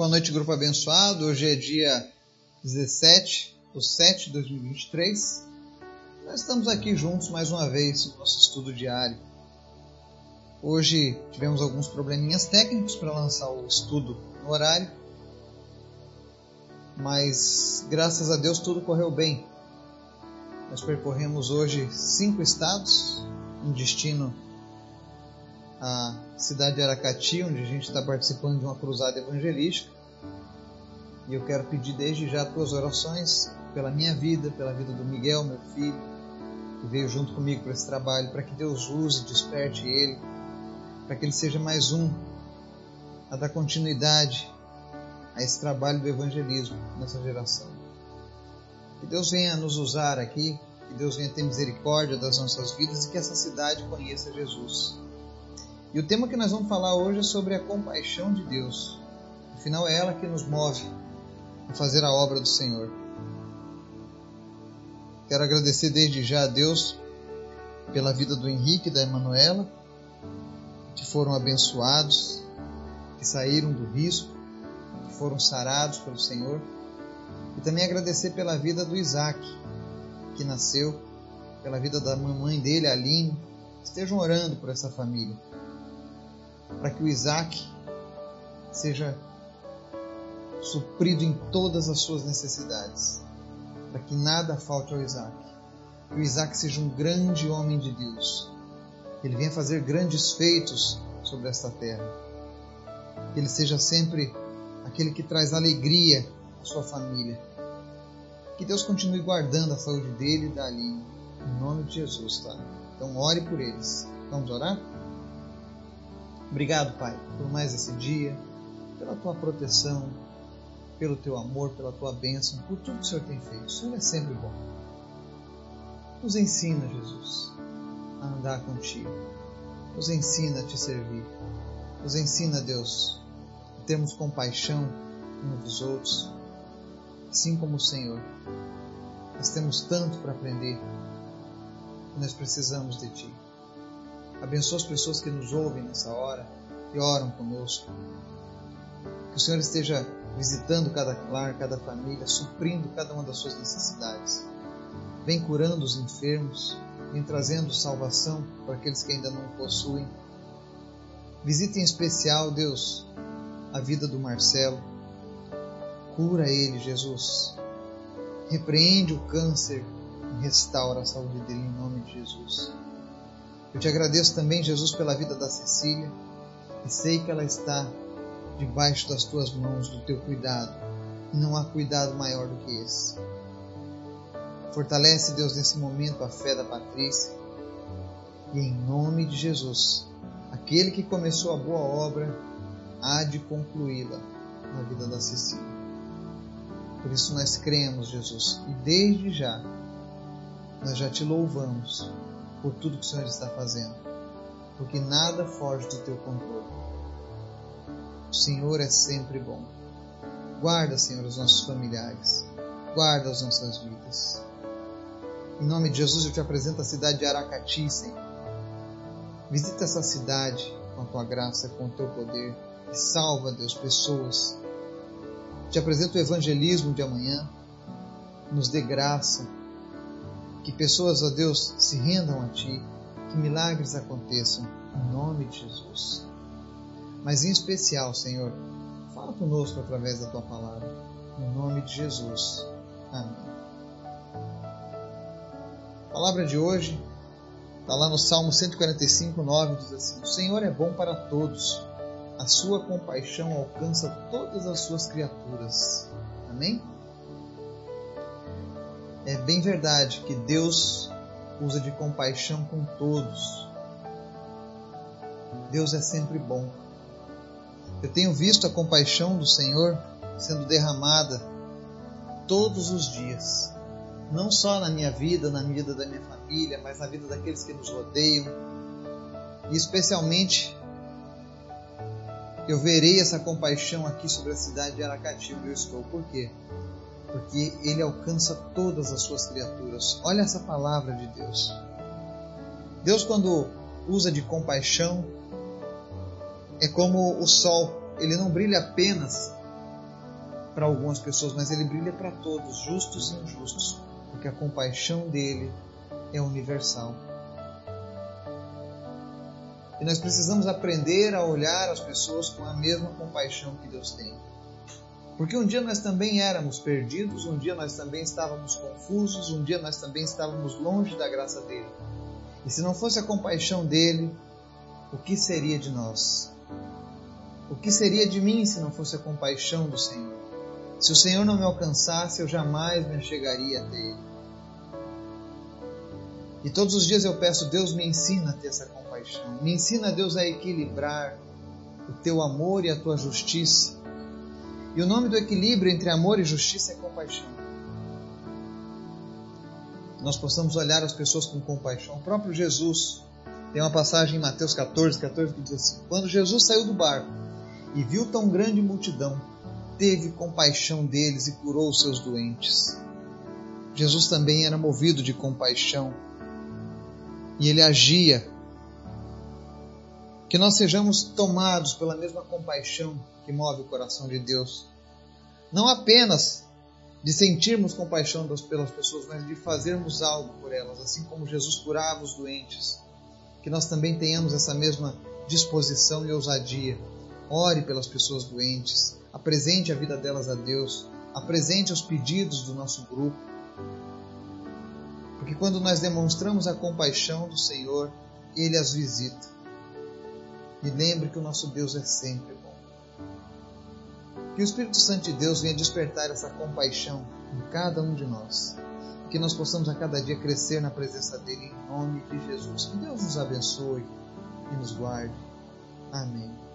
Boa noite, grupo abençoado. Hoje é dia 17 de 7 de 2023. Nós estamos aqui juntos mais uma vez no nosso estudo diário. Hoje tivemos alguns probleminhas técnicos para lançar o estudo no horário, mas graças a Deus tudo correu bem. Nós percorremos hoje cinco estados, um destino a cidade de Aracati, onde a gente está participando de uma cruzada evangelística. E eu quero pedir desde já tuas orações pela minha vida, pela vida do Miguel, meu filho, que veio junto comigo para esse trabalho, para que Deus use, desperte ele, para que ele seja mais um a dar continuidade a esse trabalho do evangelismo nessa geração. Que Deus venha nos usar aqui, que Deus venha ter misericórdia das nossas vidas e que essa cidade conheça Jesus. E o tema que nós vamos falar hoje é sobre a compaixão de Deus. Afinal, é ela que nos move a fazer a obra do Senhor. Quero agradecer desde já a Deus pela vida do Henrique e da Emanuela, que foram abençoados, que saíram do risco, que foram sarados pelo Senhor. E também agradecer pela vida do Isaac, que nasceu, pela vida da mamãe dele, Aline. Estejam orando por essa família para que o Isaac seja suprido em todas as suas necessidades, para que nada falte ao Isaac. Que o Isaac seja um grande homem de Deus, que ele venha fazer grandes feitos sobre esta terra, que ele seja sempre aquele que traz alegria à sua família. Que Deus continue guardando a saúde dele e da Aline, em nome de Jesus, tá? Então ore por eles. Vamos orar? Obrigado, Pai, por mais esse dia, pela tua proteção, pelo teu amor, pela tua bênção, por tudo que o Senhor tem feito. O Senhor é sempre bom. Nos ensina, Jesus, a andar contigo. Nos ensina a te servir. Nos ensina, Deus, a termos compaixão uns dos outros, assim como o Senhor. Nós temos tanto para aprender e nós precisamos de Ti. Abençoa as pessoas que nos ouvem nessa hora e oram conosco. Que o Senhor esteja visitando cada lar, cada família, suprindo cada uma das suas necessidades. Vem curando os enfermos, vem trazendo salvação para aqueles que ainda não possuem. Visite em especial, Deus, a vida do Marcelo. Cura ele, Jesus. Repreende o câncer e restaura a saúde dele em nome de Jesus. Eu te agradeço também, Jesus, pela vida da Cecília e sei que ela está debaixo das tuas mãos, do teu cuidado. E não há cuidado maior do que esse. Fortalece, Deus, nesse momento a fé da Patrícia. E em nome de Jesus, aquele que começou a boa obra há de concluí-la na vida da Cecília. Por isso nós cremos, Jesus, e desde já nós já te louvamos por tudo que o Senhor está fazendo, porque nada foge do teu controle. O Senhor é sempre bom. Guarda, Senhor, os nossos familiares, guarda as nossas vidas. Em nome de Jesus, eu te apresento a cidade de Aracati, Senhor. Visita essa cidade com a tua graça, com o teu poder e salva, Deus, pessoas. Te apresento o evangelismo de amanhã. Nos dê graça que pessoas, ó Deus, se rendam a Ti, que milagres aconteçam, em nome de Jesus. Mas em especial, Senhor, fala conosco através da Tua palavra, em nome de Jesus. Amém. A palavra de hoje está lá no Salmo 145, 9, diz assim: O Senhor é bom para todos, a sua compaixão alcança todas as suas criaturas. Amém? É bem verdade que Deus usa de compaixão com todos. Deus é sempre bom. Eu tenho visto a compaixão do Senhor sendo derramada todos os dias, não só na minha vida, na vida da minha família, mas na vida daqueles que nos rodeiam. E especialmente eu verei essa compaixão aqui sobre a cidade de Aracati, onde eu estou. Por quê? Porque ele alcança todas as suas criaturas. Olha essa palavra de Deus. Deus, quando usa de compaixão, é como o sol, ele não brilha apenas para algumas pessoas, mas ele brilha para todos, justos e injustos, porque a compaixão dele é universal. E nós precisamos aprender a olhar as pessoas com a mesma compaixão que Deus tem. Porque um dia nós também éramos perdidos, um dia nós também estávamos confusos, um dia nós também estávamos longe da graça dele. E se não fosse a compaixão dele, o que seria de nós? O que seria de mim se não fosse a compaixão do Senhor? Se o Senhor não me alcançasse, eu jamais me chegaria até Ele. E todos os dias eu peço, Deus me ensina a ter essa compaixão. Me ensina, Deus, a equilibrar o teu amor e a tua justiça. E o nome do equilíbrio entre amor e justiça é compaixão. Nós possamos olhar as pessoas com compaixão. O próprio Jesus, tem uma passagem em Mateus 14, 14 que diz assim: Quando Jesus saiu do barco e viu tão grande multidão, teve compaixão deles e curou os seus doentes. Jesus também era movido de compaixão e ele agia. Que nós sejamos tomados pela mesma compaixão que move o coração de Deus. Não apenas de sentirmos compaixão pelas pessoas, mas de fazermos algo por elas, assim como Jesus curava os doentes. Que nós também tenhamos essa mesma disposição e ousadia. Ore pelas pessoas doentes, apresente a vida delas a Deus, apresente os pedidos do nosso grupo. Porque quando nós demonstramos a compaixão do Senhor, Ele as visita. E lembre que o nosso Deus é sempre bom. Que o Espírito Santo de Deus venha despertar essa compaixão em cada um de nós. Que nós possamos a cada dia crescer na presença dEle em nome de Jesus. Que Deus nos abençoe e nos guarde. Amém.